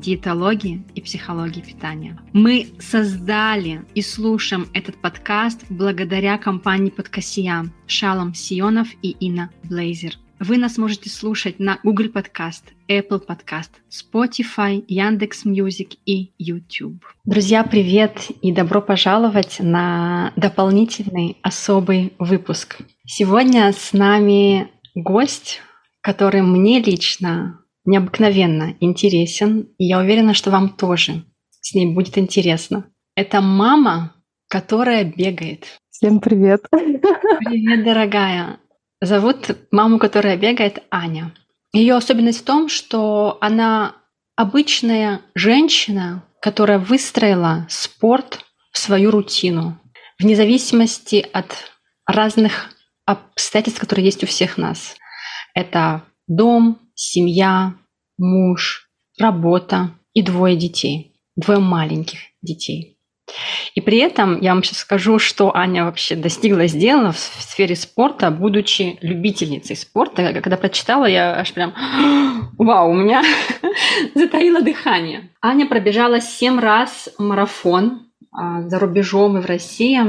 диетологии и психологии питания. Мы создали и слушаем этот подкаст благодаря компании Подкасия Шалом Сионов и Инна Блейзер. Вы нас можете слушать на Google Podcast, Apple Podcast, Spotify, Яндекс Music и YouTube. Друзья, привет и добро пожаловать на дополнительный особый выпуск. Сегодня с нами гость, который мне лично необыкновенно интересен, и я уверена, что вам тоже с ней будет интересно. Это мама, которая бегает. Всем привет. Привет, дорогая. Зовут маму, которая бегает, Аня. Ее особенность в том, что она обычная женщина, которая выстроила спорт в свою рутину, вне зависимости от разных обстоятельств, которые есть у всех нас. Это дом, семья, муж, работа и двое детей, двое маленьких детей. И при этом я вам сейчас скажу, что Аня вообще достигла, сделала в сфере спорта, будучи любительницей спорта. Когда прочитала, я аж прям, вау, у меня затаило дыхание. Аня пробежала семь раз марафон за рубежом и в России,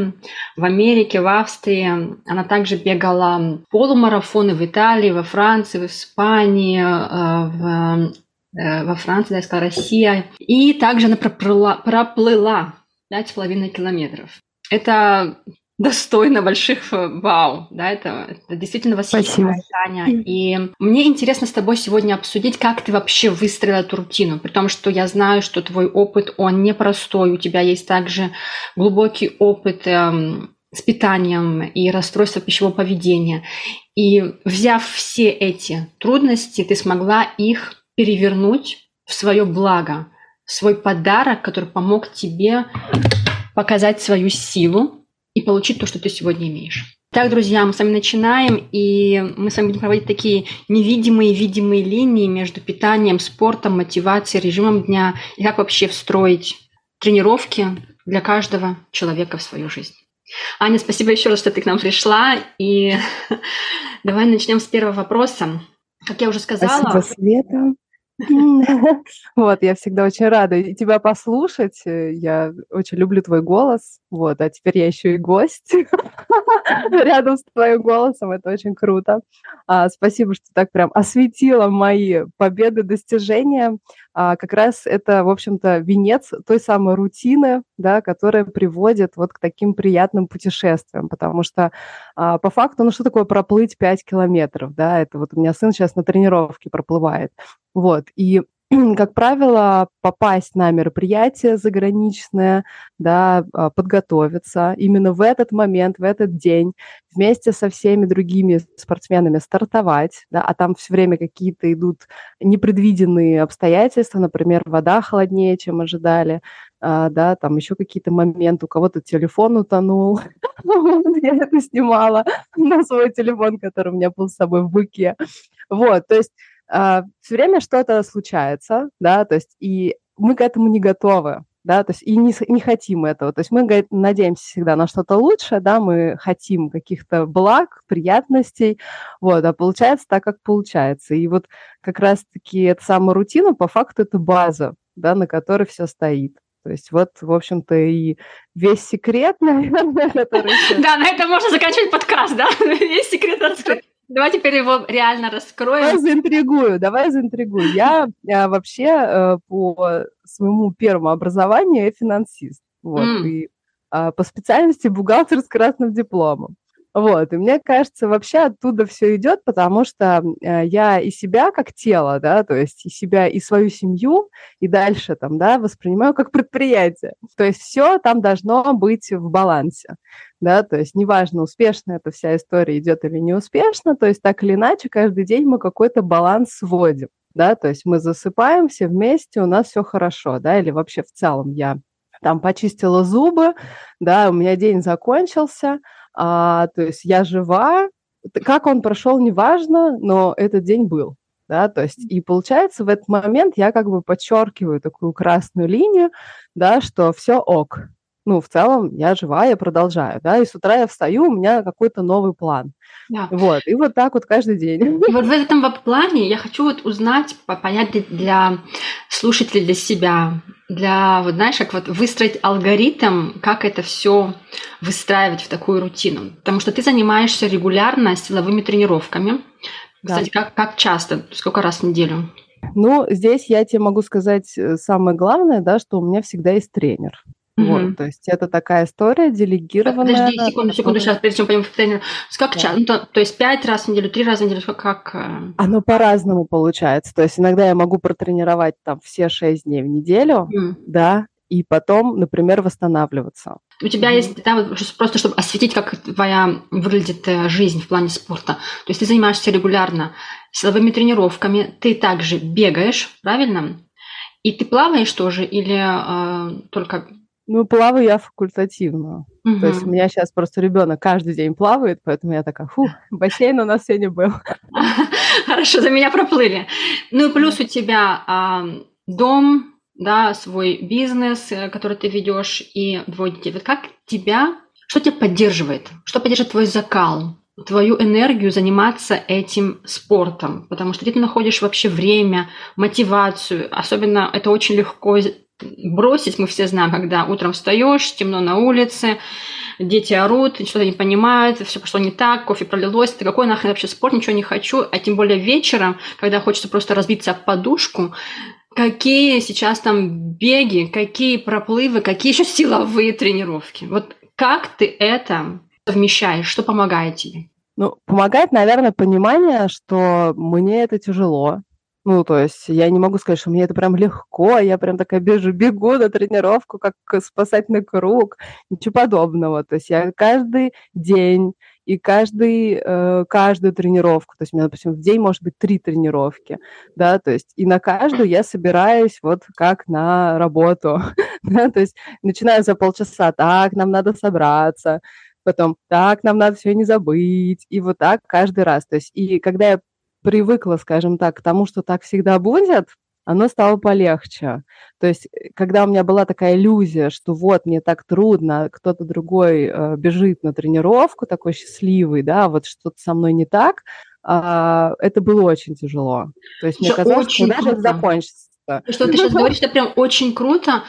в Америке, в Австрии. Она также бегала полумарафоны в Италии, во Франции, в Испании, а, в, э, во Франции, да, я сказала, Россия. И также она проплыла, проплыла 5,5 километров. Это достойно больших э, вау, да, это, это действительно восхищает, Таня. И мне интересно с тобой сегодня обсудить, как ты вообще выстроила эту рутину, при том, что я знаю, что твой опыт, он непростой, у тебя есть также глубокий опыт эм, с питанием и расстройство пищевого поведения. И взяв все эти трудности, ты смогла их перевернуть в свое благо, в свой подарок, который помог тебе показать свою силу, и получить то, что ты сегодня имеешь. Так, друзья, мы с вами начинаем, и мы с вами будем проводить такие невидимые, видимые линии между питанием, спортом, мотивацией, режимом дня, и как вообще встроить тренировки для каждого человека в свою жизнь. Аня, спасибо еще раз, что ты к нам пришла, и давай начнем с первого вопроса. Как я уже сказала... Спасибо, Света. Вот, я всегда очень рада тебя послушать. Я очень люблю твой голос. Вот, а теперь я еще и гость рядом с твоим голосом. Это очень круто. А, спасибо, что так прям осветила мои победы, достижения. А, как раз это, в общем-то, венец той самой рутины, да, которая приводит вот к таким приятным путешествиям. Потому что а, по факту, ну что такое проплыть 5 километров? Да, это вот у меня сын сейчас на тренировке проплывает. Вот, и как правило, попасть на мероприятие заграничное, да, а, подготовиться именно в этот момент, в этот день, вместе со всеми другими спортсменами стартовать, да, а там все время какие-то идут непредвиденные обстоятельства, например, вода холоднее, чем ожидали, а, да, там еще какие-то моменты, у кого-то телефон утонул, я это снимала на свой телефон, который у меня был с собой в буке, вот, то есть э, а, все время что-то случается, да, то есть и мы к этому не готовы, да, то есть и не, не хотим этого. То есть мы говорит, надеемся всегда на что-то лучшее, да, мы хотим каких-то благ, приятностей, вот, а получается так, как получается. И вот как раз-таки эта самая рутина, по факту, это база, да, на которой все стоит. То есть вот, в общем-то, и весь секрет, наверное, который... Да, на этом можно заканчивать подкаст, да? Весь секрет раскрыт. Давай теперь его реально раскроем. Давай заинтригую, давай заинтригую. Я, я вообще э, по своему первому образованию я финансист. Вот, mm. и э, по специальности бухгалтер с красным дипломом. Вот, и мне кажется, вообще оттуда все идет, потому что э, я и себя как тело, да, то есть и себя, и свою семью, и дальше там, да, воспринимаю как предприятие. То есть все там должно быть в балансе, да, то есть неважно, успешно эта вся история идет или не успешно, то есть так или иначе каждый день мы какой-то баланс сводим, да, то есть мы засыпаем все вместе, у нас все хорошо, да, или вообще в целом я там почистила зубы, да, у меня день закончился, а, то есть я жива, как он прошел, неважно, но этот день был. Да, то есть, и получается, в этот момент я как бы подчеркиваю такую красную линию, да, что все ок, ну, в целом я жива, я продолжаю, да, и с утра я встаю, у меня какой-то новый план. Да. Вот, и вот так вот каждый день. И вот в этом плане я хочу вот узнать, понять для слушателей, для себя, для, вот знаешь, как вот выстроить алгоритм, как это все выстраивать в такую рутину. Потому что ты занимаешься регулярно силовыми тренировками. Кстати, да. как, как часто? Сколько раз в неделю? Ну, здесь я тебе могу сказать э, самое главное, да, что у меня всегда есть тренер. Вот, то есть это такая история делегированная. Подожди, секунду, секунду, сейчас, прежде чем пойдем в тренер. Как да. часто? Ну, то, то есть пять раз в неделю, три раза в неделю, как? Э? Оно по-разному получается. То есть иногда я могу протренировать там все шесть дней в неделю, mm. да, и потом, например, восстанавливаться. У тебя mm. есть, да, вот просто чтобы осветить, как твоя выглядит э, жизнь в плане спорта. То есть ты занимаешься регулярно силовыми тренировками, ты также бегаешь, правильно? И ты плаваешь тоже или э, только ну, плаваю я факультативно. Угу. То есть у меня сейчас просто ребенок каждый день плавает, поэтому я такая, фу, бассейн у нас сегодня был. Хорошо, за меня проплыли. Ну и плюс у тебя а, дом, да, свой бизнес, э, который ты ведешь, и двое детей. Вот как тебя, что тебя поддерживает? Что поддерживает твой закал? твою энергию заниматься этим спортом, потому что ты находишь вообще время, мотивацию. Особенно это очень легко бросить, мы все знаем, когда утром встаешь, темно на улице, дети орут, что-то не понимают, все пошло не так, кофе пролилось, ты какой нахрен вообще спорт, ничего не хочу, а тем более вечером, когда хочется просто разбиться об подушку, какие сейчас там беги, какие проплывы, какие еще силовые тренировки. Вот как ты это совмещаешь, что помогает тебе? Ну, помогает, наверное, понимание, что мне это тяжело, ну, то есть я не могу сказать, что мне это прям легко, я прям такая бежу, бегу на тренировку, как спасательный круг, ничего подобного. То есть я каждый день и каждый, э, каждую тренировку, то есть у меня, допустим, в день может быть три тренировки, да, то есть и на каждую я собираюсь вот как на работу, да, то есть начинаю за полчаса, так, нам надо собраться, потом так, нам надо все не забыть, и вот так каждый раз. То есть и когда я привыкла, скажем так, к тому, что так всегда будет, оно стало полегче. То есть, э, когда у меня была такая иллюзия, что вот мне так трудно, кто-то другой э, бежит на тренировку, такой счастливый, да, вот что-то со мной не так, э, это было очень тяжело. То есть мне казалось, что даже это закончится. Что ты сейчас говоришь, это прям очень круто,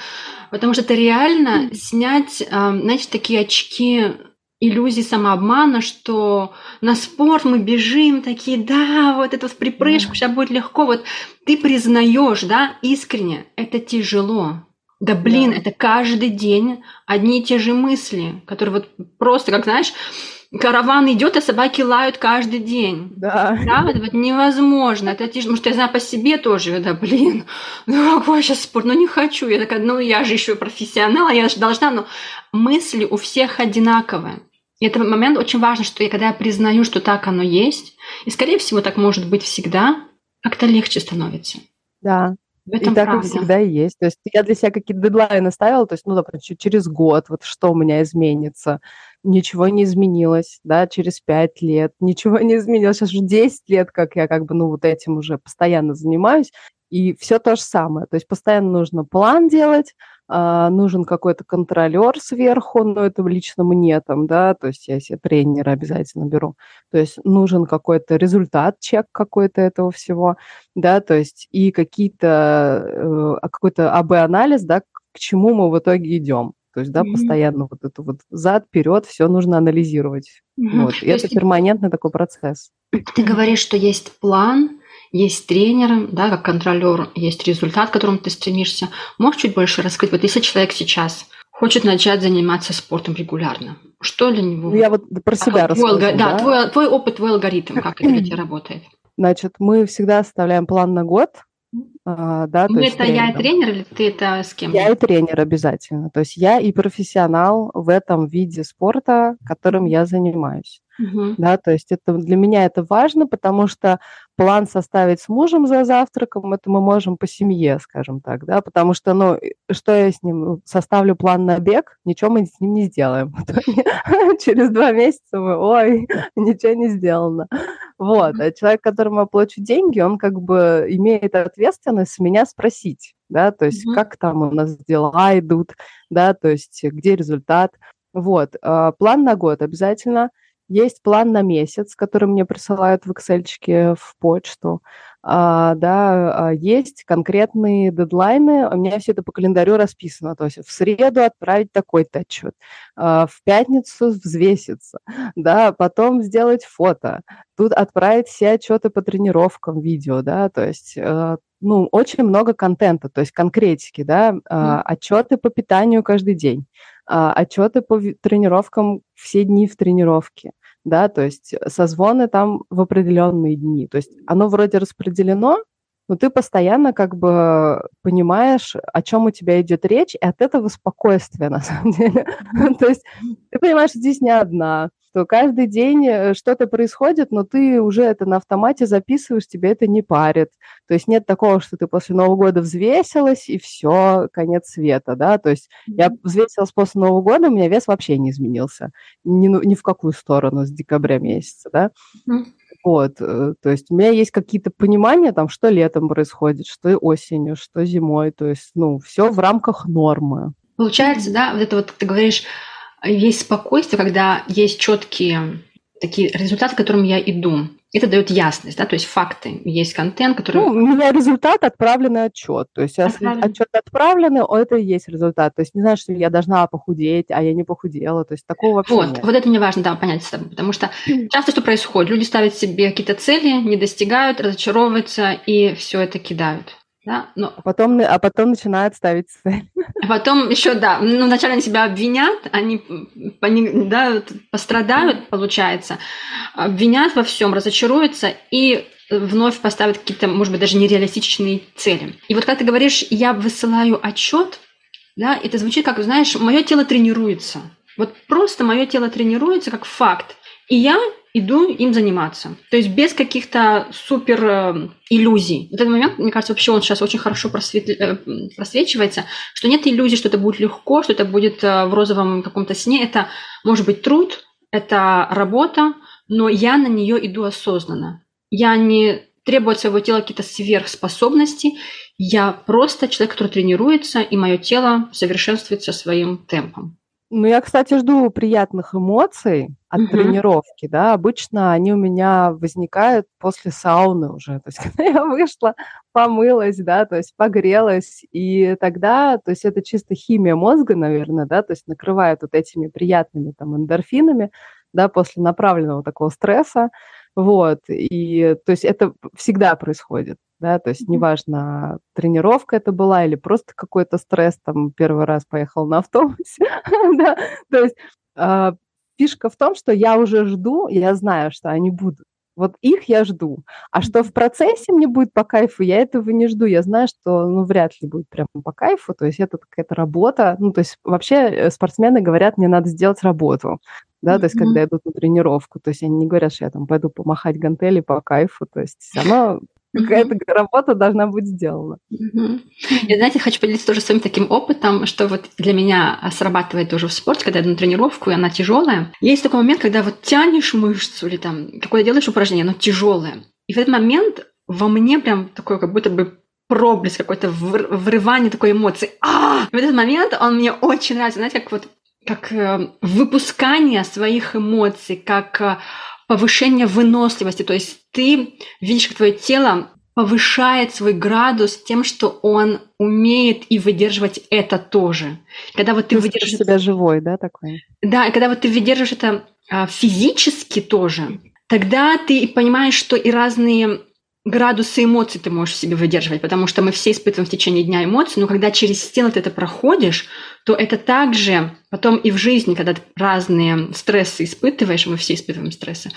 потому что это реально снять, знаете, такие очки иллюзии самообмана, что на спорт мы бежим, такие, да, вот это в припрыжку, сейчас будет легко. Вот ты признаешь, да, искренне, это тяжело. Да блин, да. это каждый день одни и те же мысли, которые вот просто, как знаешь, караван идет, а собаки лают каждый день. Да. Да, это вот невозможно. Это тяжело. Может, я знаю по себе тоже, да, блин, ну какой сейчас спорт, ну не хочу. Я такая, ну я же еще профессионал, я же должна, но мысли у всех одинаковые. И этот момент очень важно, что я, когда я признаю, что так оно есть, и, скорее всего, так может быть всегда, как-то легче становится. Да, в этом и так правда. и всегда и есть. То есть я для себя какие-то дедлайны ставила, то есть, ну, допустим, через год, вот что у меня изменится. Ничего не изменилось, да, через пять лет, ничего не изменилось. Сейчас уже 10 лет, как я как бы, ну, вот этим уже постоянно занимаюсь, и все то же самое. То есть постоянно нужно план делать, нужен какой-то контролер сверху, но это лично мне там, да, то есть я себе тренера обязательно беру. То есть нужен какой-то результат, чек какой-то этого всего, да, то есть и какие-то, э, а, какой-то АБ-анализ, да, к чему мы в итоге идем. То есть, да, mm-hmm. постоянно вот это вот зад, вперед, все нужно анализировать. Mm-hmm. Вот. И То это перманентный такой процесс. Ты говоришь, что есть план, есть тренер, да, как контролер, есть результат, к которому ты стремишься. Можешь чуть больше раскрыть? Вот если человек сейчас хочет начать заниматься спортом регулярно, что для него? Ну, я вот про себя а, твой, да, да? Твой, твой опыт, твой алгоритм, как это для тебя работает? Значит, мы всегда оставляем план на год, а, да, ну, это я и тренер или ты это с кем? Я и тренер обязательно. То есть я и профессионал в этом виде спорта, которым я занимаюсь. Угу. Да, то есть это для меня это важно, потому что план составить с мужем за завтраком, это мы можем по семье, скажем так, да, потому что, ну, что я с ним составлю план на бег, ничего мы с ним не сделаем. Через два месяца мы, ой, ничего не сделано. Вот, а человек, которому я плачу деньги, он как бы имеет ответственность меня спросить, да, то есть как там у нас дела идут, да, то есть где результат. Вот, а, план на год обязательно – есть план на месяц, который мне присылают в Excel в почту. А, да, а, есть конкретные дедлайны, у меня все это по календарю расписано, то есть в среду отправить такой-то отчет, а, в пятницу взвеситься, да, потом сделать фото, тут отправить все отчеты по тренировкам, видео, да, то есть э, ну, очень много контента, то есть конкретики, да, mm. отчеты по питанию каждый день, отчеты по тренировкам все дни в тренировке, да, то есть созвоны там в определенные дни. То есть оно вроде распределено, но ты постоянно как бы понимаешь, о чем у тебя идет речь, и от этого спокойствие, на самом деле. То есть ты понимаешь, здесь не одна, что каждый день э, что-то происходит, но ты уже это на автомате записываешь, тебе это не парит. То есть нет такого, что ты после Нового года взвесилась, и все, конец света, да. То есть mm-hmm. я взвесилась после Нового года, у меня вес вообще не изменился. Ни, ни в какую сторону с декабря месяца, да. Mm-hmm. Вот, э, то есть у меня есть какие-то понимания, там, что летом происходит, что осенью, что зимой, то есть, ну, все в рамках нормы. Получается, да, вот это вот ты говоришь, есть спокойствие, когда есть четкие такие результаты, к которым я иду. Это дает ясность, да, то есть факты, есть контент, который... Ну, у меня результат, отправленный отчет. То есть, Отправлен. отчет отправленный, это и есть результат. То есть, не знаю, что я должна похудеть, а я не похудела. То есть, такого вообще вот, нет. Вот это мне важно, да, понять с тобой, потому что часто что происходит? Люди ставят себе какие-то цели, не достигают, разочаровываются и все это кидают. Да? Но... А, потом, а потом начинают ставить цель. А потом еще, да, ну, вначале они себя обвинят, они, они да, пострадают, получается, обвинят во всем, разочаруются и вновь поставят какие-то, может быть, даже нереалистичные цели. И вот когда ты говоришь, я высылаю отчет, да, это звучит как, знаешь, мое тело тренируется. Вот просто мое тело тренируется как факт. И я иду им заниматься. То есть без каких-то супер э, иллюзий. Вот этот момент, мне кажется, вообще он сейчас очень хорошо просветли, э, просвечивается, что нет иллюзий, что это будет легко, что это будет э, в розовом каком-то сне. Это может быть труд, это работа, но я на нее иду осознанно. Я не требую от своего тела какие-то сверхспособности. Я просто человек, который тренируется, и мое тело совершенствуется своим темпом. Ну, я, кстати, жду приятных эмоций от угу. тренировки, да. Обычно они у меня возникают после сауны уже. То есть, когда я вышла, помылась, да, то есть погрелась, и тогда, то есть это чисто химия мозга, наверное, да, то есть накрывает вот этими приятными там эндорфинами, да, после направленного такого стресса, вот, и то есть это всегда происходит да, то есть неважно, тренировка это была или просто какой-то стресс, там, первый раз поехал на автобусе, да, то есть э, фишка в том, что я уже жду, я знаю, что они будут, вот их я жду. А что в процессе мне будет по кайфу, я этого не жду. Я знаю, что ну, вряд ли будет прям по кайфу. То есть это какая-то работа. Ну, то есть вообще э, спортсмены говорят, мне надо сделать работу. Да, mm-hmm. то есть когда идут на тренировку. То есть они не говорят, что я там пойду помахать гантели по кайфу. То есть оно какая-то работа должна быть сделана. Я, знаете, хочу поделиться тоже своим таким опытом, что вот для меня срабатывает тоже в спорте, когда я иду на тренировку, и она тяжелая. Есть такой момент, когда вот тянешь мышцу или там какое-то делаешь упражнение, оно тяжелое. И в этот момент во мне прям такое как будто бы проблеск какой-то врывание такой эмоции. А! В этот момент он мне очень нравится. Знаете, как вот как э, выпускание своих эмоций, как э, повышение выносливости. То есть ты видишь, как твое тело повышает свой градус тем, что он умеет и выдерживать это тоже. Когда вот ты, ты выдерживаешь себя живой, да, такой? Да, и когда вот ты выдерживаешь это а, физически тоже, тогда ты понимаешь, что и разные градусы эмоций ты можешь в себе выдерживать, потому что мы все испытываем в течение дня эмоции, но когда через стену ты это проходишь, то это также потом и в жизни, когда ты разные стрессы испытываешь, мы все испытываем стрессы,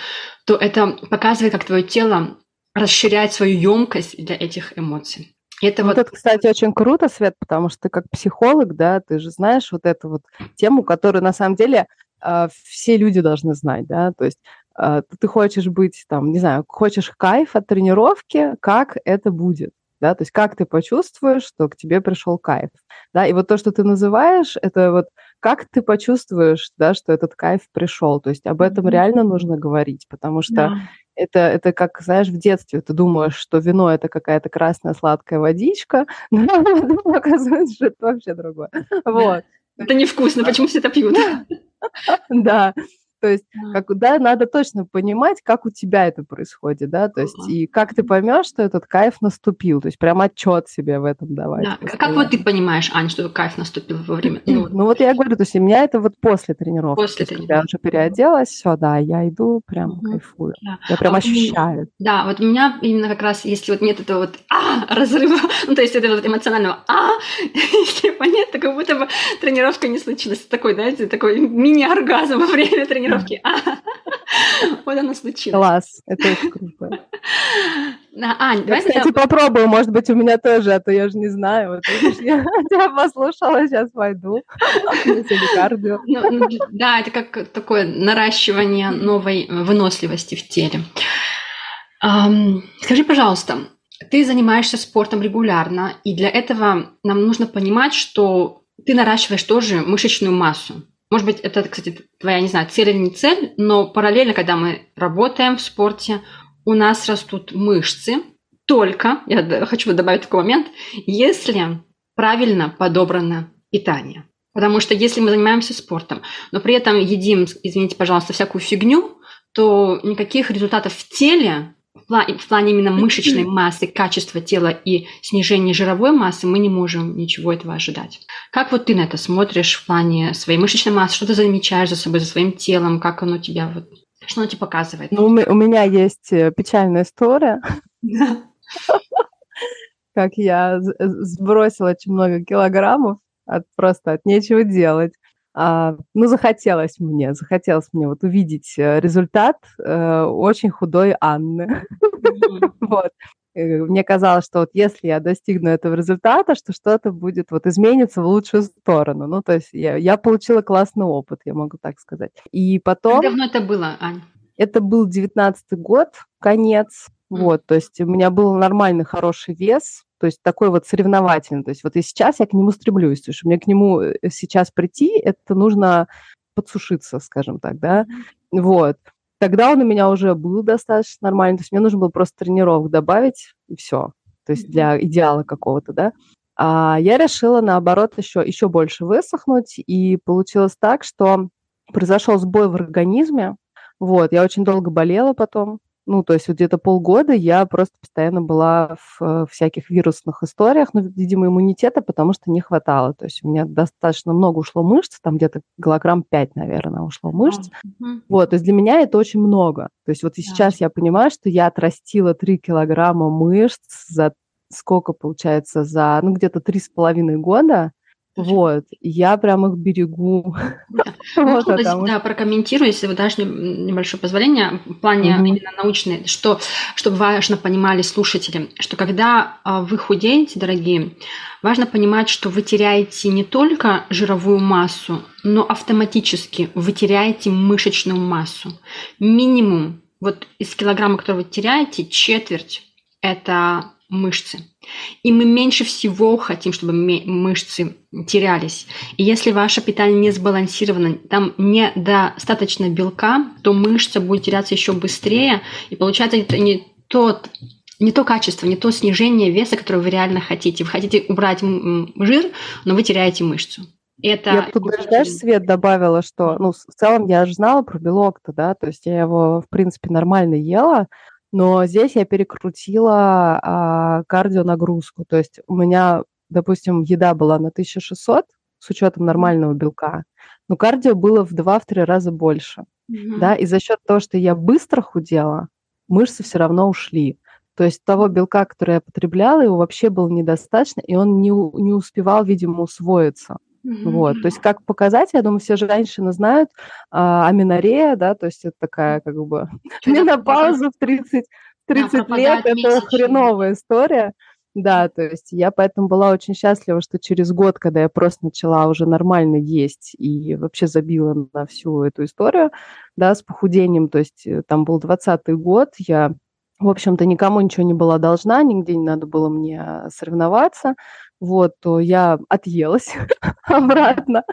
то это показывает, как твое тело расширяет свою емкость для этих эмоций. Это ну, вот... Это, кстати, очень круто, Свет, потому что ты как психолог, да, ты же знаешь вот эту вот тему, которую на самом деле э, все люди должны знать, да, то есть ты хочешь быть там, не знаю, хочешь кайф от тренировки, как это будет, да, то есть как ты почувствуешь, что к тебе пришел кайф, да, и вот то, что ты называешь, это вот как ты почувствуешь, да, что этот кайф пришел, то есть об этом реально нужно говорить, потому что да. это, это как, знаешь, в детстве ты думаешь, что вино это какая-то красная сладкая водичка, но оказывается, что это вообще другое. Вот. Это невкусно, почему все это пьют? Да, то есть, как, да, надо точно понимать, как у тебя это происходит, да, то есть, и как ты поймешь, что этот кайф наступил, то есть, прям отчет себе в этом давать. Да. Как вот ты понимаешь, Ань, что кайф наступил во время? Ну, ну вот я говорю, то есть, у меня это вот после тренировки. После тренировки. Я уже переоделась, все, да, я иду, прям угу. кайфую. Да. Я прям а ощущаю. Да, вот у меня именно как раз, если вот нет этого вот а, разрыва, ну, то есть, этого вот эмоционального а, если его нет, то как будто бы тренировка не случилась. Такой, знаете, такой мини-оргазм во время тренировки тренировки. Вот оно случилось. Класс, это очень круто. Ань, я, кстати, попробую, может быть, у меня тоже, а то я же не знаю. Я тебя послушала, сейчас пойду. Ну, ну, да, это как такое наращивание новой выносливости в теле. Скажи, пожалуйста, ты занимаешься спортом регулярно, и для этого нам нужно понимать, что ты наращиваешь тоже мышечную массу. Может быть, это, кстати, твоя, не знаю, цель или не цель, но параллельно, когда мы работаем в спорте, у нас растут мышцы, только, я хочу добавить такой момент, если правильно подобрано питание. Потому что если мы занимаемся спортом, но при этом едим, извините, пожалуйста, всякую фигню, то никаких результатов в теле в плане, в плане именно мышечной массы, качества тела и снижения жировой массы мы не можем ничего этого ожидать. Как вот ты на это смотришь в плане своей мышечной массы? Что ты замечаешь за собой, за своим телом? Как оно тебя вот... Что оно тебе показывает? Ну, у меня есть э, печальная история. Как я сбросила очень много килограммов от просто от нечего делать. А, ну, захотелось мне, захотелось мне вот увидеть э, результат э, очень худой Анны. Вот. Мне казалось, что вот если я достигну этого результата, что что-то будет вот изменится в лучшую сторону. Ну, то есть я, я получила классный опыт, я могу так сказать. И потом... Как давно это было, Ань? Это был девятнадцатый год, конец. Вот, то есть у меня был нормальный, хороший вес, то есть такой вот соревновательный. То есть вот и сейчас я к нему стремлюсь, то есть мне к нему э, сейчас прийти, это нужно подсушиться, скажем так, да, вот. Тогда он у меня уже был достаточно нормальный, то есть мне нужно было просто тренировок добавить, и все, то есть для идеала какого-то, да. А я решила, наоборот, еще, еще больше высохнуть, и получилось так, что произошел сбой в организме, вот, я очень долго болела потом, ну, то есть вот где-то полгода я просто постоянно была в э, всяких вирусных историях, ну, видимо, иммунитета, потому что не хватало. То есть у меня достаточно много ушло мышц, там где-то килограмм 5, наверное, ушло мышц. Mm-hmm. Вот, то есть для меня это очень много. То есть вот и сейчас я понимаю, что я отрастила 3 килограмма мышц за сколько получается, за, ну, где-то три с половиной года. Вот, я прям их берегу. вот. Да, прокомментирую, если вы дашь небольшое позволение, в плане именно научной, что, чтобы важно понимали слушатели, что когда а, вы худеете, дорогие, важно понимать, что вы теряете не только жировую массу, но автоматически вы теряете мышечную массу. Минимум, вот из килограмма, который вы теряете, четверть – это мышцы. И мы меньше всего хотим, чтобы мышцы терялись. И если ваше питание не сбалансировано, там недостаточно белка, то мышца будет теряться еще быстрее. И получается, это не тот не то качество, не то снижение веса, которое вы реально хотите. Вы хотите убрать жир, но вы теряете мышцу. Это... Я тут даже, знаешь, Свет добавила, что, ну, в целом я же знала про белок-то, да, то есть я его, в принципе, нормально ела, но здесь я перекрутила а, кардионагрузку. То есть у меня, допустим, еда была на 1600 с учетом нормального белка, но кардио было в 2-3 раза больше. Mm-hmm. Да, и за счет того, что я быстро худела, мышцы все равно ушли. То есть того белка, который я потребляла, его вообще было недостаточно, и он не, не успевал, видимо, усвоиться. Mm-hmm. Вот, то есть как показать, я думаю, все женщины знают а, аминорея, да, то есть это такая как бы менопауза в 30, 30 лет, это хреновая история. Да, то есть я поэтому была очень счастлива, что через год, когда я просто начала уже нормально есть и вообще забила на всю эту историю, да, с похудением, то есть э, там был 20 год, я в общем-то, никому ничего не была должна, нигде не надо было мне соревноваться, вот, то я отъелась обратно,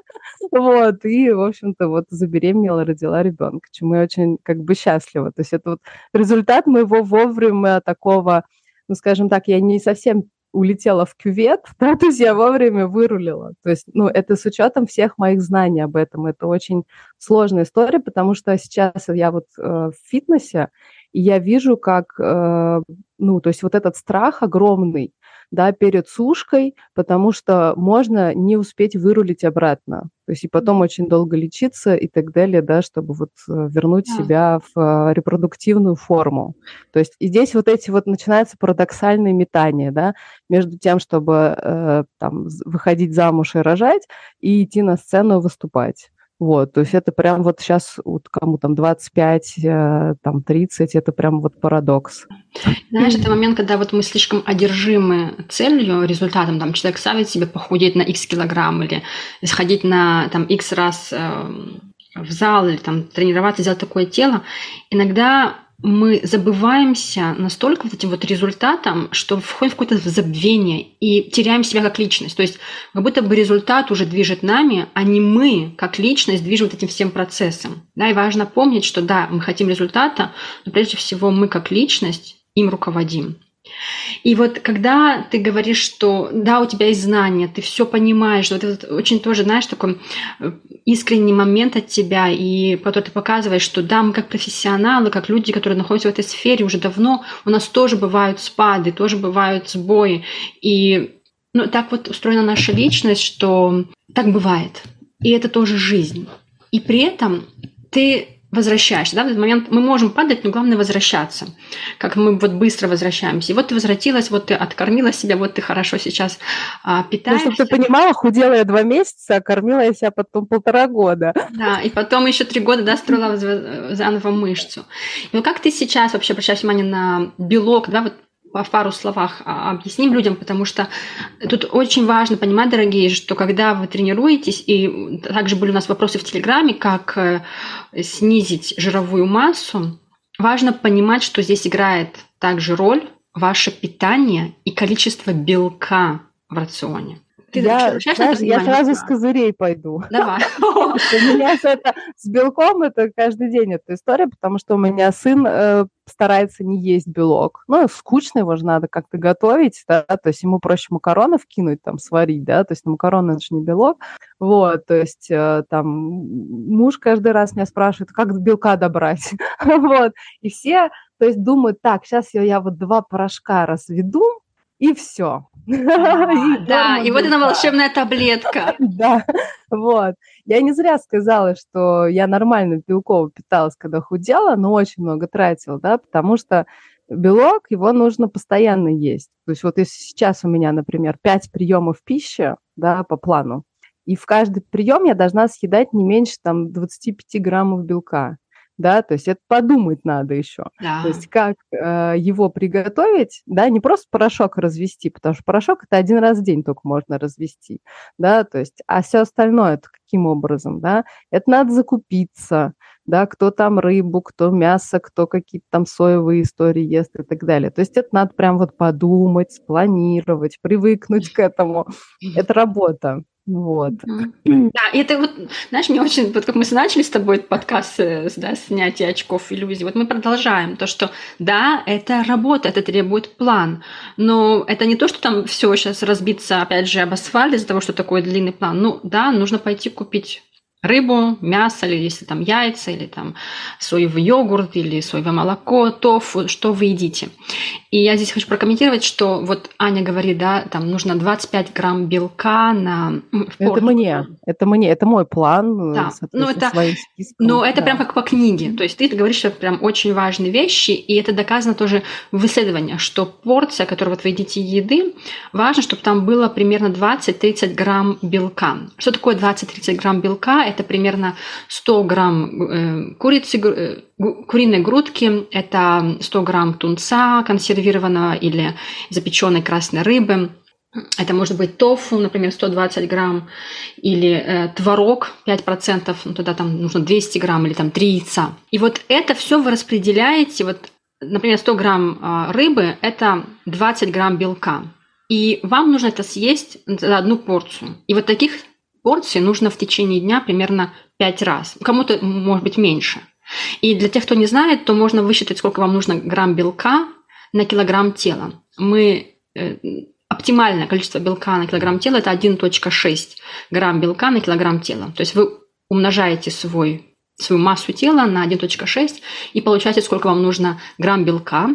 вот, и, в общем-то, вот забеременела, родила ребенка, чему я очень как бы счастлива. То есть это вот результат моего вовремя такого, ну, скажем так, я не совсем улетела в кювет, да, то есть я вовремя вырулила. То есть, ну, это с учетом всех моих знаний об этом. Это очень сложная история, потому что сейчас я вот э, в фитнесе, и я вижу, как, э, ну, то есть вот этот страх огромный, да, перед сушкой, потому что можно не успеть вырулить обратно. То есть и потом очень долго лечиться и так далее, да, чтобы вот э, вернуть да. себя в э, репродуктивную форму. То есть и здесь вот эти вот начинаются парадоксальные метания, да, между тем, чтобы э, там выходить замуж и рожать, и идти на сцену выступать. Вот, то есть это прям вот сейчас, вот кому там 25, э, там 30, это прям вот парадокс. Знаешь, это момент, когда вот мы слишком одержимы целью, результатом, там человек ставит себе похудеть на x килограмм или сходить на там x раз э, в зал или там тренироваться, сделать такое тело. Иногда мы забываемся настолько вот этим вот результатом, что входим в какое-то забвение и теряем себя как личность. То есть как будто бы результат уже движет нами, а не мы как личность движем вот этим всем процессом. Да, и важно помнить, что да, мы хотим результата, но прежде всего мы как личность им руководим. И вот когда ты говоришь, что да, у тебя есть знания, ты все понимаешь, вот это очень тоже, знаешь, такой э, искренний момент от тебя, и который ты показываешь, что да, мы как профессионалы, как люди, которые находятся в этой сфере уже давно, у нас тоже бывают спады, тоже бывают сбои. И ну, так вот устроена наша личность, что так бывает. И это тоже жизнь. И при этом ты возвращаешься, да, в этот момент мы можем падать, но главное возвращаться, как мы вот быстро возвращаемся. И вот ты возвратилась, вот ты откормила себя, вот ты хорошо сейчас а, питаешься. Ну, чтобы ты понимала, худела я два месяца, а кормила я себя потом полтора года. Да, и потом еще три года, да, строила заново мышцу. И вот как ты сейчас вообще обращаешь внимание на белок, да, вот в пару словах а, объясним людям, потому что тут очень важно понимать, дорогие, что когда вы тренируетесь, и также были у нас вопросы в Телеграме, как э, снизить жировую массу, важно понимать, что здесь играет также роль ваше питание и количество белка в рационе. Ты я, знаешь, я сразу с козырей пойду. Давай. У меня это с белком это каждый день эта история, потому что у меня сын э, старается не есть белок. Ну, скучно его же надо как-то готовить, да, то есть ему проще макаронов кинуть, там, сварить, да, то есть макароны – это же не белок. Вот, то есть э, там муж каждый раз меня спрашивает, как белка добрать. вот, и все, то есть думают, так, сейчас я, я вот два порошка разведу, и все. А, да, и вот она волшебная таблетка. Да, вот. Я не зря сказала, что я нормально белково питалась, когда худела, но очень много тратила, да, потому что белок, его нужно постоянно есть. То есть вот если сейчас у меня, например, 5 приемов пищи, да, по плану, и в каждый прием я должна съедать не меньше там 25 граммов белка да, то есть это подумать надо еще. Да. То есть как э, его приготовить, да, не просто порошок развести, потому что порошок это один раз в день только можно развести, да, то есть, а все остальное это каким образом, да, это надо закупиться, да, кто там рыбу, кто мясо, кто какие-то там соевые истории ест и так далее. То есть это надо прям вот подумать, спланировать, привыкнуть к этому. Это работа. Вот. Да, и это вот, знаешь, мне очень, вот как мы начали с тобой подкаст, э, да, снятие очков иллюзий, вот мы продолжаем то, что да, это работа, это требует план, но это не то, что там все сейчас разбиться, опять же, об асфальт из-за того, что такой длинный план. Ну да, нужно пойти купить рыбу, мясо, или если там яйца, или там соевый йогурт, или соевое молоко, тофу, что вы едите. И я здесь хочу прокомментировать, что вот Аня говорит, да, там нужно 25 грамм белка на... Это мне, это мне, это мой план. Э, да, ну это, списком, но это да. прям как по книге. То есть ты говоришь, что это прям очень важные вещи, и это доказано тоже в исследованиях, что порция, которую вот вы едите еды, важно, чтобы там было примерно 20-30 грамм белка. Что такое 20-30 грамм белка? Это примерно 100 грамм э, курицы, э, куриной грудки, это 100 грамм тунца консервированного или запеченной красной рыбы, это может быть тофу, например, 120 грамм, или э, творог 5%, ну тогда там нужно 200 грамм или там 3 яйца. И вот это все вы распределяете, вот, например, 100 грамм э, рыбы – это 20 грамм белка. И вам нужно это съесть за одну порцию. И вот таких порций нужно в течение дня примерно 5 раз. Кому-то может быть меньше. И для тех, кто не знает, то можно высчитать, сколько вам нужно грамм белка на килограмм тела. Мы э, оптимальное количество белка на килограмм тела – это 1.6 грамм белка на килограмм тела. То есть вы умножаете свой, свою массу тела на 1.6 и получаете, сколько вам нужно грамм белка.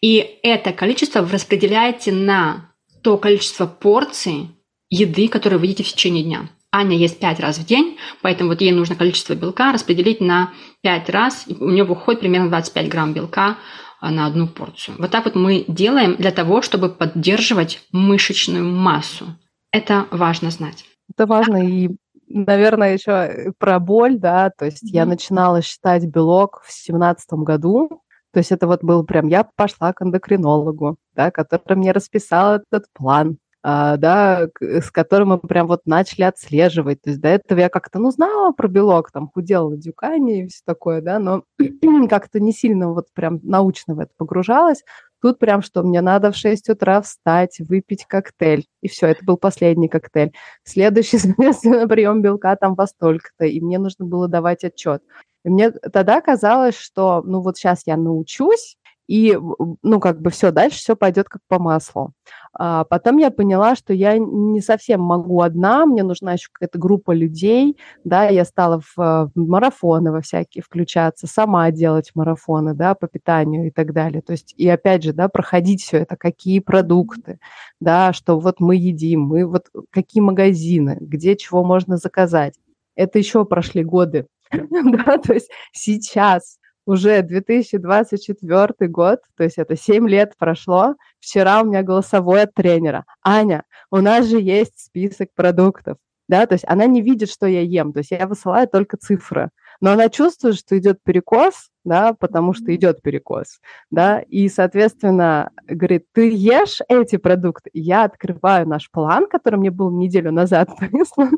И это количество вы распределяете на то количество порций еды, которые вы едите в течение дня. Аня ест 5 раз в день, поэтому вот ей нужно количество белка распределить на 5 раз. И у нее выходит примерно 25 грамм белка а, на одну порцию. Вот так вот мы делаем для того, чтобы поддерживать мышечную массу. Это важно знать. Это важно и наверное, еще про боль, да, то есть mm-hmm. я начинала считать белок в семнадцатом году, то есть это вот был прям, я пошла к эндокринологу, да, который мне расписал этот план, да, с которым мы прям вот начали отслеживать. То есть до этого я как-то, ну, знала про белок, там, худела на дюкане и все такое, да, но как-то не сильно вот прям научно в это погружалась. Тут прям, что мне надо в 6 утра встать, выпить коктейль. И все, это был последний коктейль. Следующий, соответственно, прием белка там во столько-то, и мне нужно было давать отчет. И мне тогда казалось, что, ну, вот сейчас я научусь, и, ну, как бы все, дальше все пойдет как по маслу. А потом я поняла, что я не совсем могу одна, мне нужна еще какая-то группа людей, да, я стала в, в марафоны во всякие включаться, сама делать марафоны, да, по питанию и так далее. То есть, и опять же, да, проходить все это, какие продукты, да, что вот мы едим, мы вот какие магазины, где чего можно заказать. Это еще прошли годы, да, то есть сейчас уже 2024 год, то есть это 7 лет прошло. Вчера у меня голосовой от тренера. Аня, у нас же есть список продуктов. Да, то есть она не видит, что я ем, то есть я высылаю только цифры. Но она чувствует, что идет перекос, да, потому что идет перекос, да, и, соответственно, говорит, ты ешь эти продукты. Я открываю наш план, который мне был неделю назад прислан,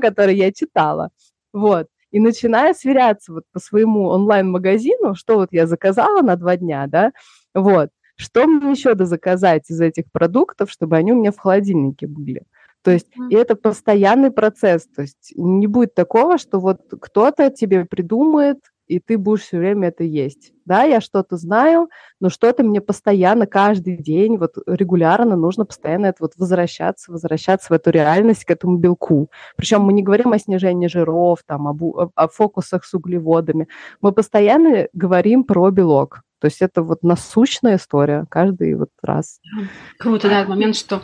который я читала. Вот и начиная сверяться вот по своему онлайн-магазину, что вот я заказала на два дня, да, вот, что мне еще заказать из этих продуктов, чтобы они у меня в холодильнике были. То есть и это постоянный процесс. То есть не будет такого, что вот кто-то тебе придумает и ты будешь все время это есть. Да, я что-то знаю, но что-то мне постоянно, каждый день, вот регулярно нужно постоянно это вот возвращаться, возвращаться в эту реальность, к этому белку. Причем мы не говорим о снижении жиров, там, об, о, о фокусах с углеводами. Мы постоянно говорим про белок. То есть это вот насущная история каждый вот раз. Круто, да, момент, что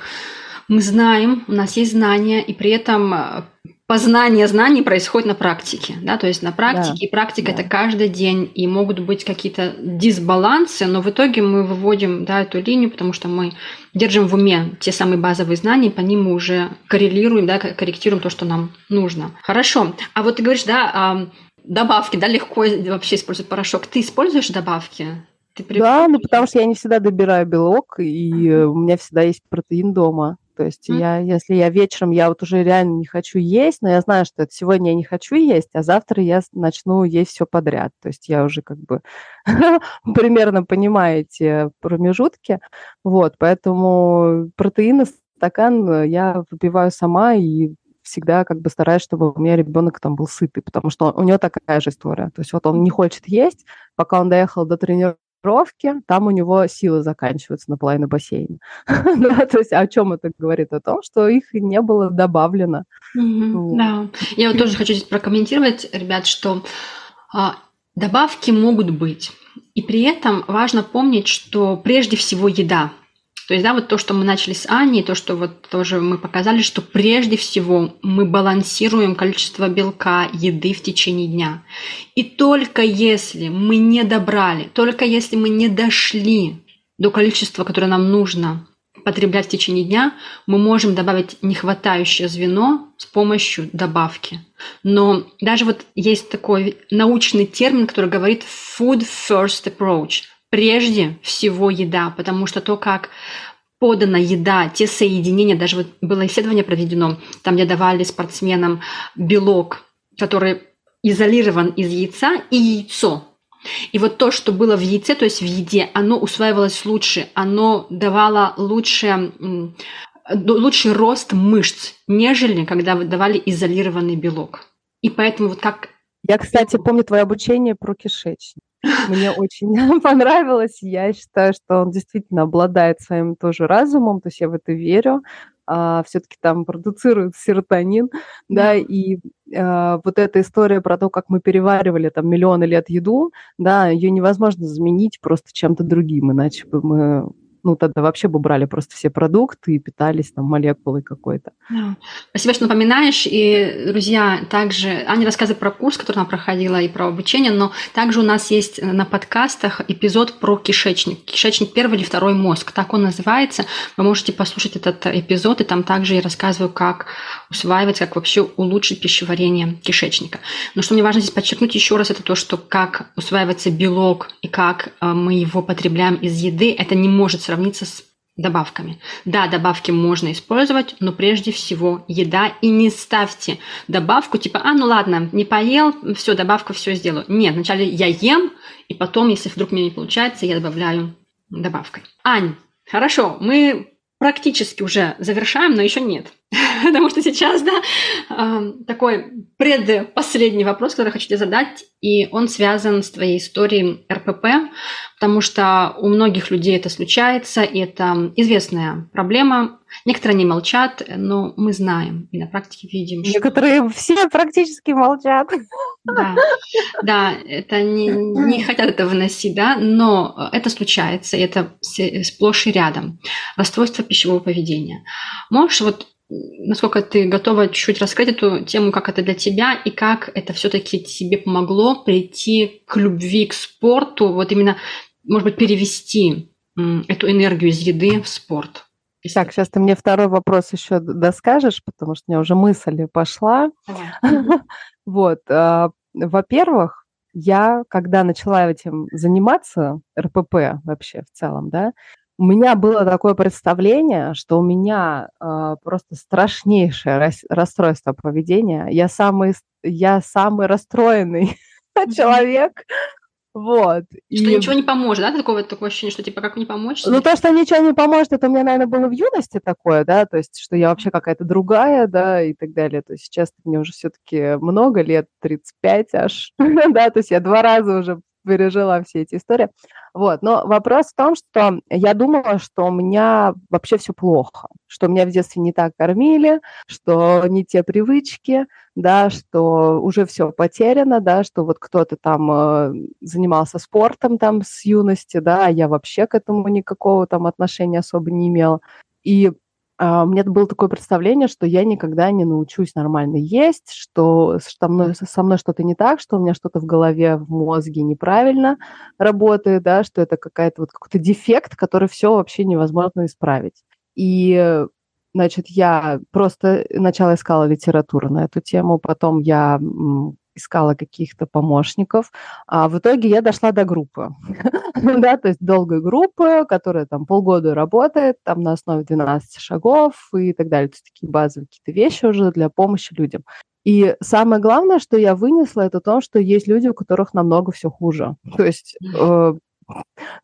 мы знаем, у нас есть знания, и при этом э, познание знаний происходит на практике, да, то есть на практике, да, и практика да. это каждый день, и могут быть какие-то дисбалансы, но в итоге мы выводим, да, эту линию, потому что мы держим в уме те самые базовые знания, по ним мы уже коррелируем, да, корректируем то, что нам нужно. Хорошо, а вот ты говоришь, да, добавки, да, легко вообще использовать порошок. Ты используешь добавки? Ты да, ну потому что я не всегда добираю белок, и у меня всегда есть протеин дома. То есть mm-hmm. я, если я вечером, я вот уже реально не хочу есть, но я знаю, что это сегодня я не хочу есть, а завтра я начну есть все подряд. То есть я уже как бы примерно понимаю эти промежутки. Вот, поэтому протеины стакан я выпиваю сама и всегда как бы стараюсь, чтобы у меня ребенок там был сытый, потому что у него такая же история. То есть вот он не хочет есть, пока он доехал до тренировки, тренировки, там у него силы заканчиваются наполовину бассейна. да, то есть о чем это говорит? О том, что их не было добавлено. Да, я вот тоже хочу здесь прокомментировать, ребят, что а, добавки могут быть. И при этом важно помнить, что прежде всего еда. То есть, да, вот то, что мы начали с Аней, то, что вот тоже мы показали, что прежде всего мы балансируем количество белка, еды в течение дня. И только если мы не добрали, только если мы не дошли до количества, которое нам нужно потреблять в течение дня, мы можем добавить нехватающее звено с помощью добавки. Но даже вот есть такой научный термин, который говорит food first approach. Прежде всего еда, потому что то, как подана еда, те соединения, даже вот было исследование проведено, там где давали спортсменам белок, который изолирован из яйца, и яйцо, и вот то, что было в яйце, то есть в еде, оно усваивалось лучше, оно давало лучше, лучший рост мышц, нежели когда вы давали изолированный белок. И поэтому вот как... Я, кстати, помню твое обучение про кишечник. Мне очень понравилось. Я считаю, что он действительно обладает своим тоже разумом, то есть я в это верю а, все-таки там продуцирует серотонин, да, и а, вот эта история про то, как мы переваривали там миллионы лет еду, да, ее невозможно заменить просто чем-то другим, иначе бы мы ну, тогда вообще бы брали просто все продукты и питались там молекулой какой-то. Да. Спасибо, что напоминаешь. И, друзья, также Аня рассказывает про курс, который она проходила, и про обучение, но также у нас есть на подкастах эпизод про кишечник. Кишечник первый или второй мозг, так он называется. Вы можете послушать этот эпизод, и там также я рассказываю, как усваивать, как вообще улучшить пищеварение кишечника. Но что мне важно здесь подчеркнуть еще раз, это то, что как усваивается белок и как э, мы его потребляем из еды, это не может сравниться с добавками. Да, добавки можно использовать, но прежде всего еда. И не ставьте добавку типа, а, ну ладно, не поел, все, добавка, все сделаю. Нет, вначале я ем, и потом, если вдруг мне не получается, я добавляю добавкой. Ань, хорошо, мы практически уже завершаем, но еще нет. Потому что сейчас, да, такой предпоследний вопрос, который хочу тебе задать, и он связан с твоей историей РПП, потому что у многих людей это случается, и это известная проблема. Некоторые не молчат, но мы знаем и на практике видим. Некоторые что... все практически молчат. Да, да, это не, не хотят это выносить, да, но это случается, и это сплошь и рядом. Расстройство пищевого поведения. Можешь вот насколько ты готова чуть-чуть раскрыть эту тему, как это для тебя и как это все-таки тебе помогло прийти к любви к спорту, вот именно, может быть, перевести эту энергию из еды в спорт. Так, сейчас ты мне второй вопрос еще доскажешь, потому что у меня уже мысль пошла. Вот, а, во-первых, я, когда начала этим заниматься, РПП вообще в целом, да, у меня было такое представление, что у меня э, просто страшнейшее рас- расстройство поведения. Я самый, я самый расстроенный человек. Вот. Что и... ничего не поможет, да? Такое, такое ощущение, что типа как не помочь? Ну, то, что ничего не поможет, это у меня, наверное, было в юности такое, да, то есть, что я вообще какая-то другая, да, и так далее. То есть сейчас мне уже все-таки много лет, 35 аж, да, то есть я два раза уже пережила все эти истории. Вот. Но вопрос в том, что я думала, что у меня вообще все плохо, что меня в детстве не так кормили, что не те привычки, да, что уже все потеряно, да, что вот кто-то там э, занимался спортом там с юности, да, а я вообще к этому никакого там отношения особо не имела. И у меня было такое представление, что я никогда не научусь нормально есть, что со мной, со мной что-то не так, что у меня что-то в голове, в мозге неправильно работает, да, что это какая-то вот какой-то дефект, который все вообще невозможно исправить. И Значит, я просто сначала искала литературу на эту тему, потом я искала каких-то помощников, а в итоге я дошла до группы, да, то есть долгой группы, которая там полгода работает, там на основе 12 шагов и так далее, то есть такие базовые какие-то вещи уже для помощи людям. И самое главное, что я вынесла, это то, что есть люди, у которых намного все хуже. То есть э,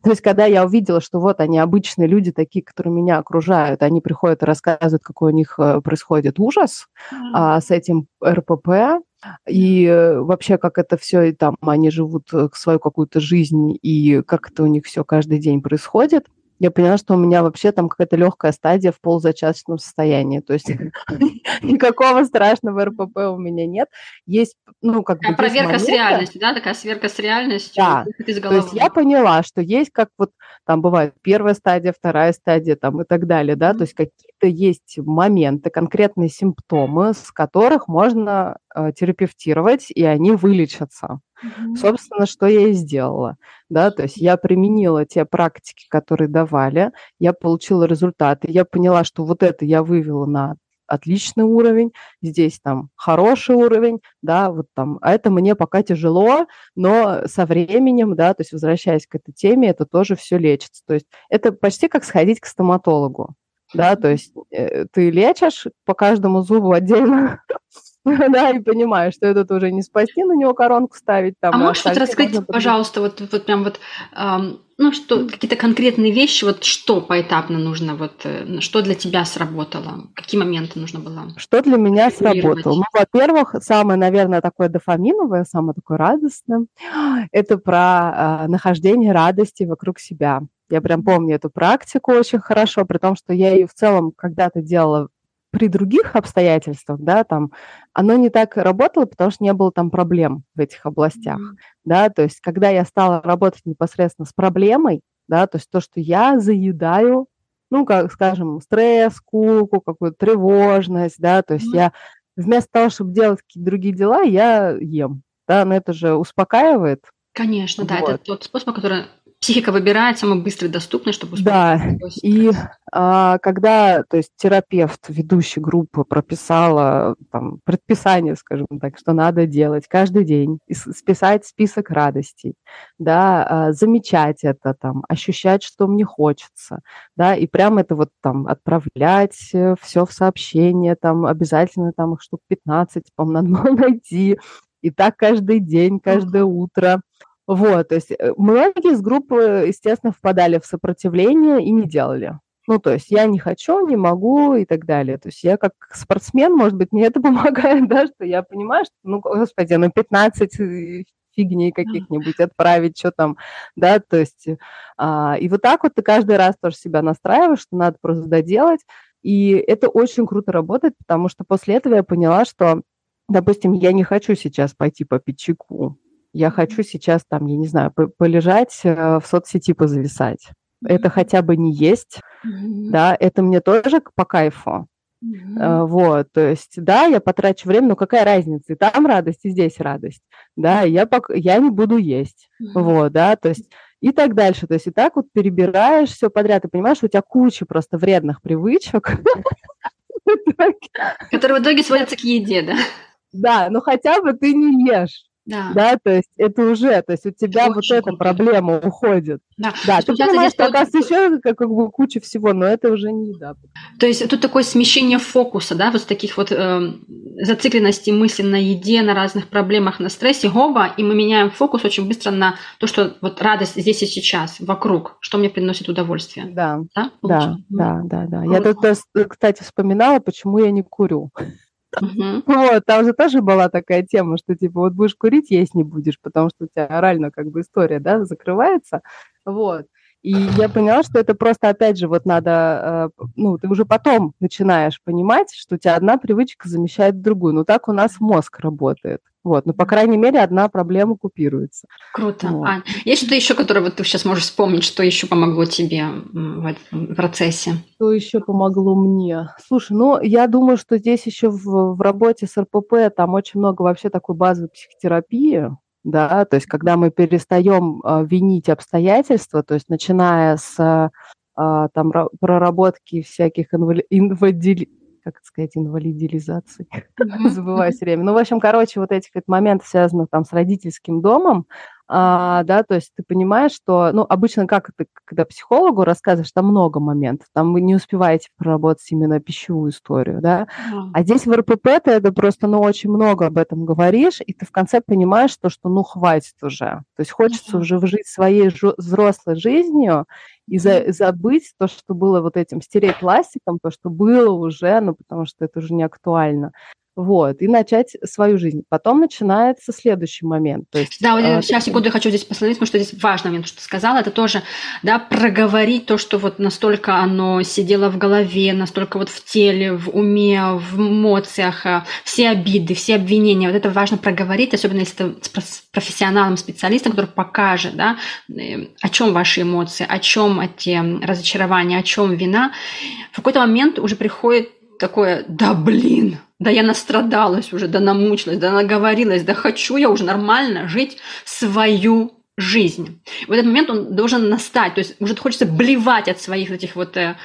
то есть, когда я увидела, что вот они обычные люди, такие, которые меня окружают, они приходят и рассказывают, какой у них э, происходит ужас mm-hmm. а, с этим РПП, и э, вообще, как это все, и там они живут э, свою какую-то жизнь, и как это у них все каждый день происходит, я поняла, что у меня вообще там какая-то легкая стадия в полузачаточном состоянии. То есть никакого страшного РПП у меня нет. Есть, ну, как бы... Проверка с реальностью, да? Такая сверка с реальностью. Да. То есть я поняла, что есть как вот там бывает первая стадия, вторая стадия там и так далее, да? То есть какие-то есть моменты, конкретные симптомы, с которых можно э, терапевтировать, и они вылечатся. Mm-hmm. Собственно, что я и сделала. Да, то есть я применила те практики, которые давали, я получила результаты, я поняла, что вот это я вывела на отличный уровень, здесь там хороший уровень, да, вот там, а это мне пока тяжело, но со временем, да, то есть возвращаясь к этой теме, это тоже все лечится. То есть это почти как сходить к стоматологу, да, то есть э, ты лечишь по каждому зубу отдельно, да, и понимаешь, что этот уже не спасти, на него коронку ставить. Там, а можешь вот раскрыть, пожалуйста, вот, вот прям вот, эм, ну, что, какие-то конкретные вещи, вот что поэтапно нужно, вот, э, что для тебя сработало, какие моменты нужно было? Что для меня сработало? Ну, во-первых, самое, наверное, такое дофаминовое, самое такое радостное, это про э, нахождение радости вокруг себя. Я прям помню эту практику очень хорошо, при том, что я ее в целом когда-то делала при других обстоятельствах, да, там, оно не так работало, потому что не было там проблем в этих областях, mm-hmm. да, то есть когда я стала работать непосредственно с проблемой, да, то есть то, что я заедаю, ну, как, скажем, стресс, скуку, какую-то тревожность, да, то есть mm-hmm. я вместо того, чтобы делать какие-то другие дела, я ем, да, но это же успокаивает. Конечно, вот. да, это тот способ, который психика выбирает самый быстрый, доступный, чтобы Да, и а, когда, то есть терапевт, ведущий группы прописала там, предписание, скажем так, что надо делать каждый день, списать список радостей, да, а, замечать это, там, ощущать, что мне хочется, да, и прямо это вот там отправлять э, все в сообщение, там обязательно там их штук 15, по-моему, надо было найти, и так каждый день, каждое утро. Вот, то есть э, многие из группы, естественно, впадали в сопротивление и не делали. Ну, то есть я не хочу, не могу и так далее. То есть я как спортсмен, может быть, мне это помогает, да, что я понимаю, что, ну, господи, ну, 15 э, фигней каких-нибудь отправить, что там, да, то есть а, и вот так вот ты каждый раз тоже себя настраиваешь, что надо просто доделать, и это очень круто работает, потому что после этого я поняла, что, допустим, я не хочу сейчас пойти по чайку, я хочу сейчас там, я не знаю, полежать э, в соцсети, позависать. Это хотя бы не есть, mm-hmm. да, это мне тоже по кайфу. Mm-hmm. Вот, то есть, да, я потрачу время, но какая разница, и там радость, и здесь радость, да, я, пок- я не буду есть, mm-hmm. вот, да, то есть, и так дальше, то есть, и так вот перебираешь все подряд, и понимаешь, у тебя куча просто вредных привычек. Которые в итоге сводятся к еде, да? Да, но хотя бы ты не ешь, да. да, то есть это уже, то есть у тебя это вот эта круто. проблема уходит. Да, да ты понимаешь, что, оказывается, еще как, как бы куча всего, но это уже не еда. То есть тут такое смещение фокуса, да, вот таких вот э, зацикленностей мысли на еде, на разных проблемах, на стрессе, гова, и мы меняем фокус очень быстро на то, что вот радость здесь и сейчас, вокруг, что мне приносит удовольствие. Да, да, да, да, да, да. Я тут, кстати, вспоминала, почему я не курю. Uh-huh. Вот, там же тоже была такая тема, что типа вот будешь курить, есть не будешь, потому что у тебя орально как бы история, да, закрывается. Вот. И я поняла, что это просто, опять же, вот надо, э, ну, ты уже потом начинаешь понимать, что у тебя одна привычка замещает другую. Ну, так у нас мозг работает. Вот, ну, по крайней мере, одна проблема купируется. Круто. Вот. Ань, есть что-то еще, которое вот ты сейчас можешь вспомнить, что еще помогло тебе в процессе? Что еще помогло мне? Слушай, ну, я думаю, что здесь еще в, в работе с РПП там очень много вообще такой базовой психотерапии, да, то есть когда мы перестаем э, винить обстоятельства, то есть начиная с э, там проработки всяких инвали... инвадили... как сказать, инвалидилизации, забываю все время. Ну, в общем, короче, вот этих вот моментов, связанных там с родительским домом, а, да, то есть ты понимаешь, что, ну, обычно как ты, когда психологу рассказываешь, там много моментов, там вы не успеваете проработать именно пищевую историю, да, mm. а здесь в РПП ты это просто, ну, очень много об этом говоришь, и ты в конце понимаешь то, что, ну, хватит уже, то есть хочется уже жить своей взрослой жизнью и за- забыть то, что было вот этим, стереть пластиком, то, что было уже, ну, потому что это уже не актуально вот, и начать свою жизнь. Потом начинается следующий момент. То есть, да, вот э, сейчас, секунду, я хочу здесь посмотреть, потому что здесь важный момент, что ты сказала, это тоже, да, проговорить то, что вот настолько оно сидело в голове, настолько вот в теле, в уме, в эмоциях, э, все обиды, все обвинения, вот это важно проговорить, особенно если это с профессионалом, специалистом, который покажет, да, э, о чем ваши эмоции, о чем эти разочарования, о чем вина. В какой-то момент уже приходит такое, да блин, да я настрадалась уже, да намучилась, да наговорилась, да хочу я уже нормально жить свою жизнь. В этот момент он должен настать, то есть уже хочется блевать от своих этих вот э,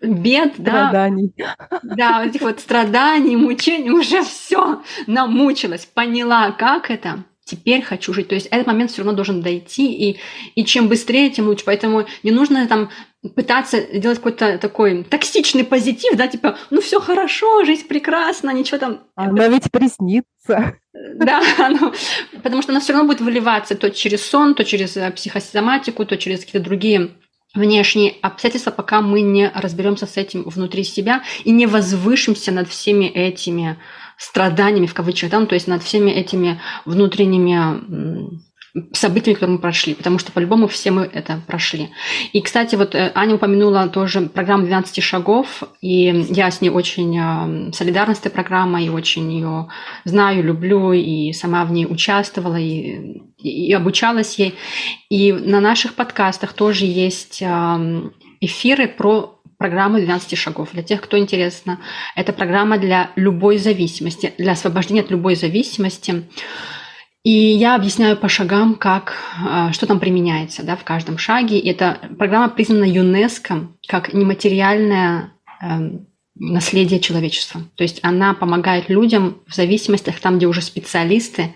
бед, страданий. да, да, этих вот страданий, мучений, уже все намучилась, поняла, как это, теперь хочу жить. То есть этот момент все равно должен дойти, и, и чем быстрее, тем лучше. Поэтому не нужно там пытаться делать какой-то такой токсичный позитив, да, типа, ну все хорошо, жизнь прекрасна, ничего там. Она ведь приснится. Да, оно, потому что она все равно будет выливаться то через сон, то через э, психосоматику, то через какие-то другие внешние обстоятельства, пока мы не разберемся с этим внутри себя и не возвышимся над всеми этими страданиями, в кавычках, да, ну, то есть над всеми этими внутренними событиями, которые мы прошли, потому что по-любому все мы это прошли. И, кстати, вот э, Аня упомянула тоже программу 12 шагов, и я с ней очень э, солидарна с этой программой, и очень ее знаю, люблю, и сама в ней участвовала, и, и обучалась ей. И на наших подкастах тоже есть эфиры про программу 12 шагов. Для тех, кто интересно, это программа для любой зависимости, для освобождения от любой зависимости. И я объясняю по шагам, как, а, что там применяется да, в каждом шаге. И эта программа признана ЮНЕСКО как нематериальное эм, наследие человечества. То есть она помогает людям в зависимостях там, где уже специалисты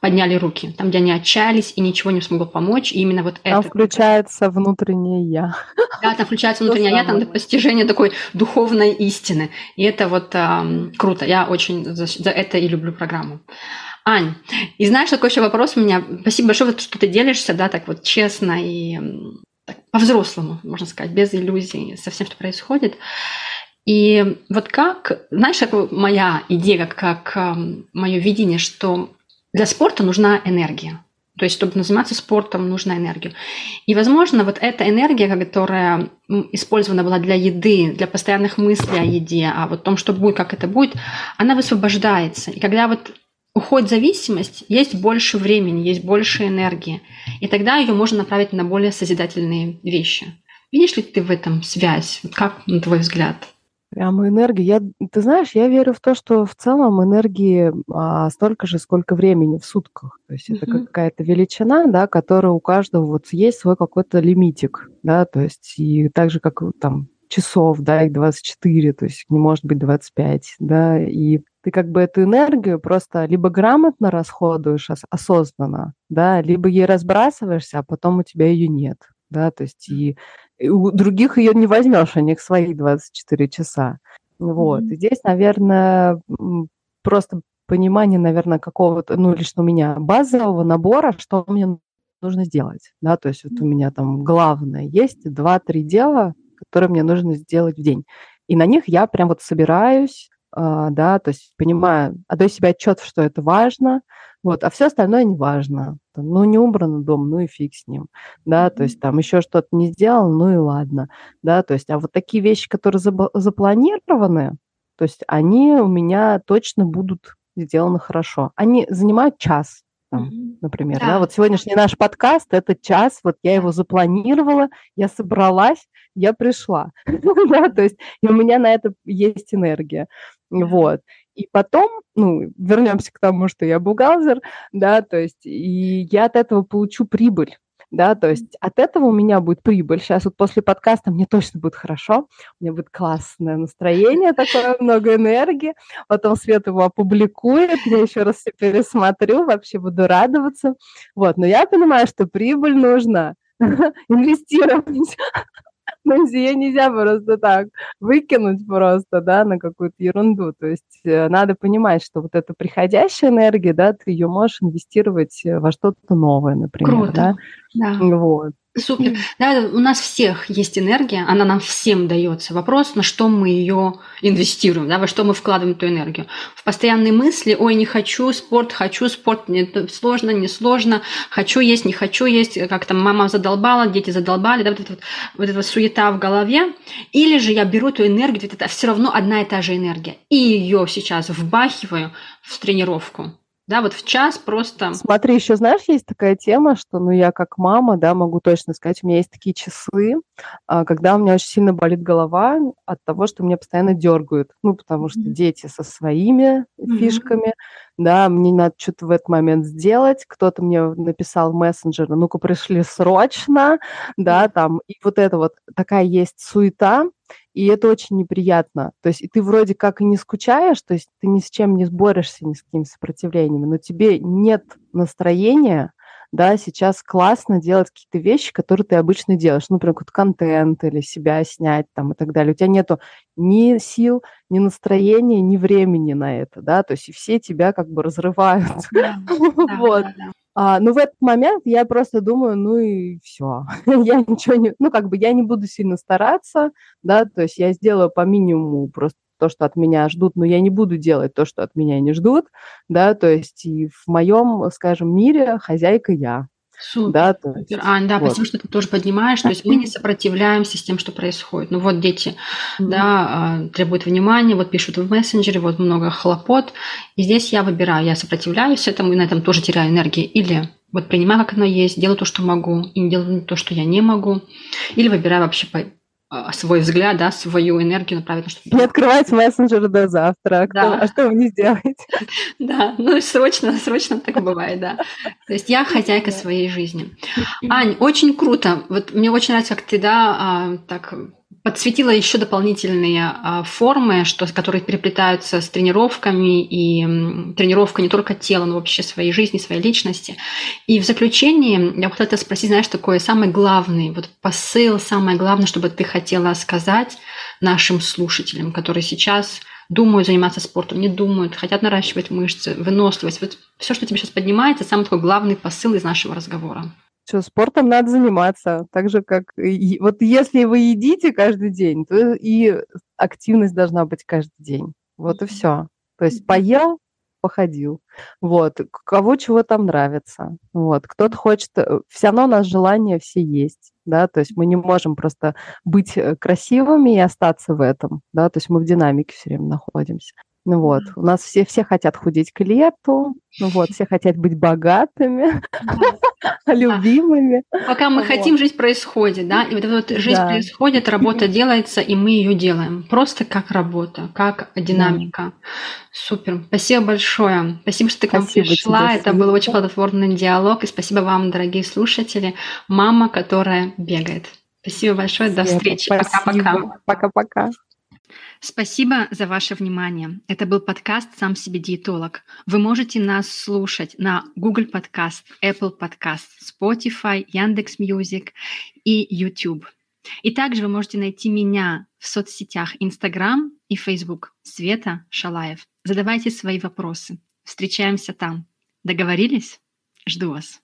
подняли руки, там, где они отчаялись и ничего не смогло помочь. И именно вот там это... включается внутреннее «я». Да, там включается внутреннее «я», там постижение такой духовной истины. И это вот э, круто. Я очень за, за это и люблю программу. Ань, и знаешь, такой еще вопрос у меня. Спасибо большое, что ты делишься, да, так вот честно и по-взрослому, можно сказать, без иллюзий со всем, что происходит. И вот как, знаешь, как моя идея, как, как мое видение, что для спорта нужна энергия. То есть, чтобы заниматься спортом, нужна энергия. И, возможно, вот эта энергия, которая использована была для еды, для постоянных мыслей о еде, а вот о том, что будет, как это будет, она высвобождается. И когда вот уходит зависимость, есть больше времени, есть больше энергии. И тогда ее можно направить на более созидательные вещи. Видишь ли ты в этом связь? Как на твой взгляд? Прямо энергия. Я, ты знаешь, я верю в то, что в целом энергии а, столько же, сколько времени в сутках. То есть mm-hmm. это какая-то величина, да, которая у каждого вот есть свой какой-то лимитик, да, то есть и так же, как там часов, да, их 24, то есть не может быть 25, да, и ты как бы эту энергию просто либо грамотно расходуешь осознанно, да, либо ей разбрасываешься, а потом у тебя ее нет, да, то есть и, и у других ее не возьмешь, у них свои 24 часа. Вот. Mm-hmm. И здесь, наверное, просто понимание, наверное, какого-то, ну, лично у меня базового набора, что мне нужно сделать, да, то есть вот у меня там главное есть два-три дела, которые мне нужно сделать в день. И на них я прям вот собираюсь, да, то есть понимаю, отдаю себе отчет, что это важно, вот, а все остальное не важно. Ну, не убрано дом, ну и фиг с ним, да, то есть там еще что-то не сделал, ну и ладно, да, то есть, а вот такие вещи, которые запланированы, то есть они у меня точно будут сделаны хорошо. Они занимают час, там, mm-hmm. например. Да. Да? Вот сегодняшний наш подкаст – это час, вот я его запланировала, я собралась, я пришла. да, то есть и у меня на это есть энергия. Вот. И потом, ну, вернемся к тому, что я бухгалтер, да, то есть и я от этого получу прибыль да, то есть от этого у меня будет прибыль. Сейчас вот после подкаста мне точно будет хорошо, у меня будет классное настроение, такое много энергии, потом Свет его опубликует, я еще раз все пересмотрю, вообще буду радоваться. Вот, но я понимаю, что прибыль нужно инвестировать но ее нельзя просто так выкинуть просто, да, на какую-то ерунду. То есть э, надо понимать, что вот эта приходящая энергия, да, ты ее можешь инвестировать э, во что-то новое, например, Круто. да. Да. Вот. Супер. Да, у нас всех есть энергия, она нам всем дается. Вопрос, на что мы ее инвестируем, да, во что мы вкладываем эту энергию. В постоянные мысли, ой, не хочу спорт, хочу спорт, мне сложно, не сложно, хочу есть, не хочу есть, как там мама задолбала, дети задолбали, да, вот эта вот, эта суета в голове. Или же я беру эту энергию, это все равно одна и та же энергия, и ее сейчас вбахиваю в тренировку Да, вот в час просто... Смотри, еще знаешь, есть такая тема, что, ну, я как мама, да, могу точно сказать, у меня есть такие часы, а, когда у меня очень сильно болит голова от того, что меня постоянно дергают. Ну, потому что дети со своими mm-hmm. фишками, да, мне надо что-то в этот момент сделать, кто-то мне написал в мессенджер, ну-ка пришли срочно, да, там, и вот это вот такая есть суета, и это очень неприятно. То есть и ты вроде как и не скучаешь, то есть ты ни с чем не борешься, ни с какими сопротивлениями, но тебе нет настроения, да, сейчас классно делать какие-то вещи, которые ты обычно делаешь, ну, например, какой-то контент или себя снять там и так далее. У тебя нету ни сил, ни настроения, ни времени на это, да, то есть и все тебя как бы разрывают. Вот. А, но в этот момент я просто думаю, ну и все, я ничего не, ну как бы я не буду сильно стараться, да, то есть я сделаю по минимуму просто то, что от меня ждут, но я не буду делать то, что от меня не ждут, да, то есть и в моем, скажем, мире хозяйка я, Супер. Да, то есть, Ань, да, вот. спасибо, что ты тоже поднимаешь. То есть мы не сопротивляемся с тем, что происходит. Ну вот дети, mm-hmm. да, а, требуют внимания, вот пишут в мессенджере, вот много хлопот. И здесь я выбираю, я сопротивляюсь этому и на этом тоже теряю энергию. Или вот принимаю, как оно есть, делаю то, что могу, и не делаю то, что я не могу. Или выбираю вообще свой взгляд, да, свою энергию направить на что-то. Не открывать мессенджер до завтра. А, да. а что вы не сделаете? Да, ну срочно, срочно так бывает, да. То есть я хозяйка своей жизни. Ань, очень круто. Вот мне очень нравится, как ты, да, а, так подсветила еще дополнительные а, формы, что, которые переплетаются с тренировками и тренировка не только тела, но вообще своей жизни, своей личности. И в заключении я хотела спросить, знаешь, такой самый главный вот посыл, самое главное, чтобы ты хотела сказать нашим слушателям, которые сейчас думают заниматься спортом, не думают, хотят наращивать мышцы, выносливость. Вот все, что тебе сейчас поднимается, самый такой главный посыл из нашего разговора. Что, спортом надо заниматься. Так же, как... И, вот если вы едите каждый день, то и активность должна быть каждый день. Вот и все. То есть поел, походил. Вот. Кого чего там нравится. Вот. Кто-то хочет... Э, все равно у нас желания все есть. Да, то есть мы не можем просто быть э, красивыми и остаться в этом, да, то есть мы в динамике все время находимся. Ну вот, у нас все, все хотят худеть к лету, ну вот, все хотят быть богатыми, любимыми. Пока мы хотим, жизнь происходит, да, и вот эта вот жизнь происходит, работа делается, и мы ее делаем. Просто как работа, как динамика. Супер. Спасибо большое. Спасибо, что ты к нам пришла. Это был очень плодотворный диалог. И спасибо вам, дорогие слушатели. Мама, которая бегает. Спасибо большое. До встречи. Пока-пока. Пока-пока. Спасибо за ваше внимание. Это был подкаст «Сам себе диетолог». Вы можете нас слушать на Google Podcast, Apple Podcast, Spotify, Яндекс Music и YouTube. И также вы можете найти меня в соцсетях Instagram и Facebook Света Шалаев. Задавайте свои вопросы. Встречаемся там. Договорились? Жду вас.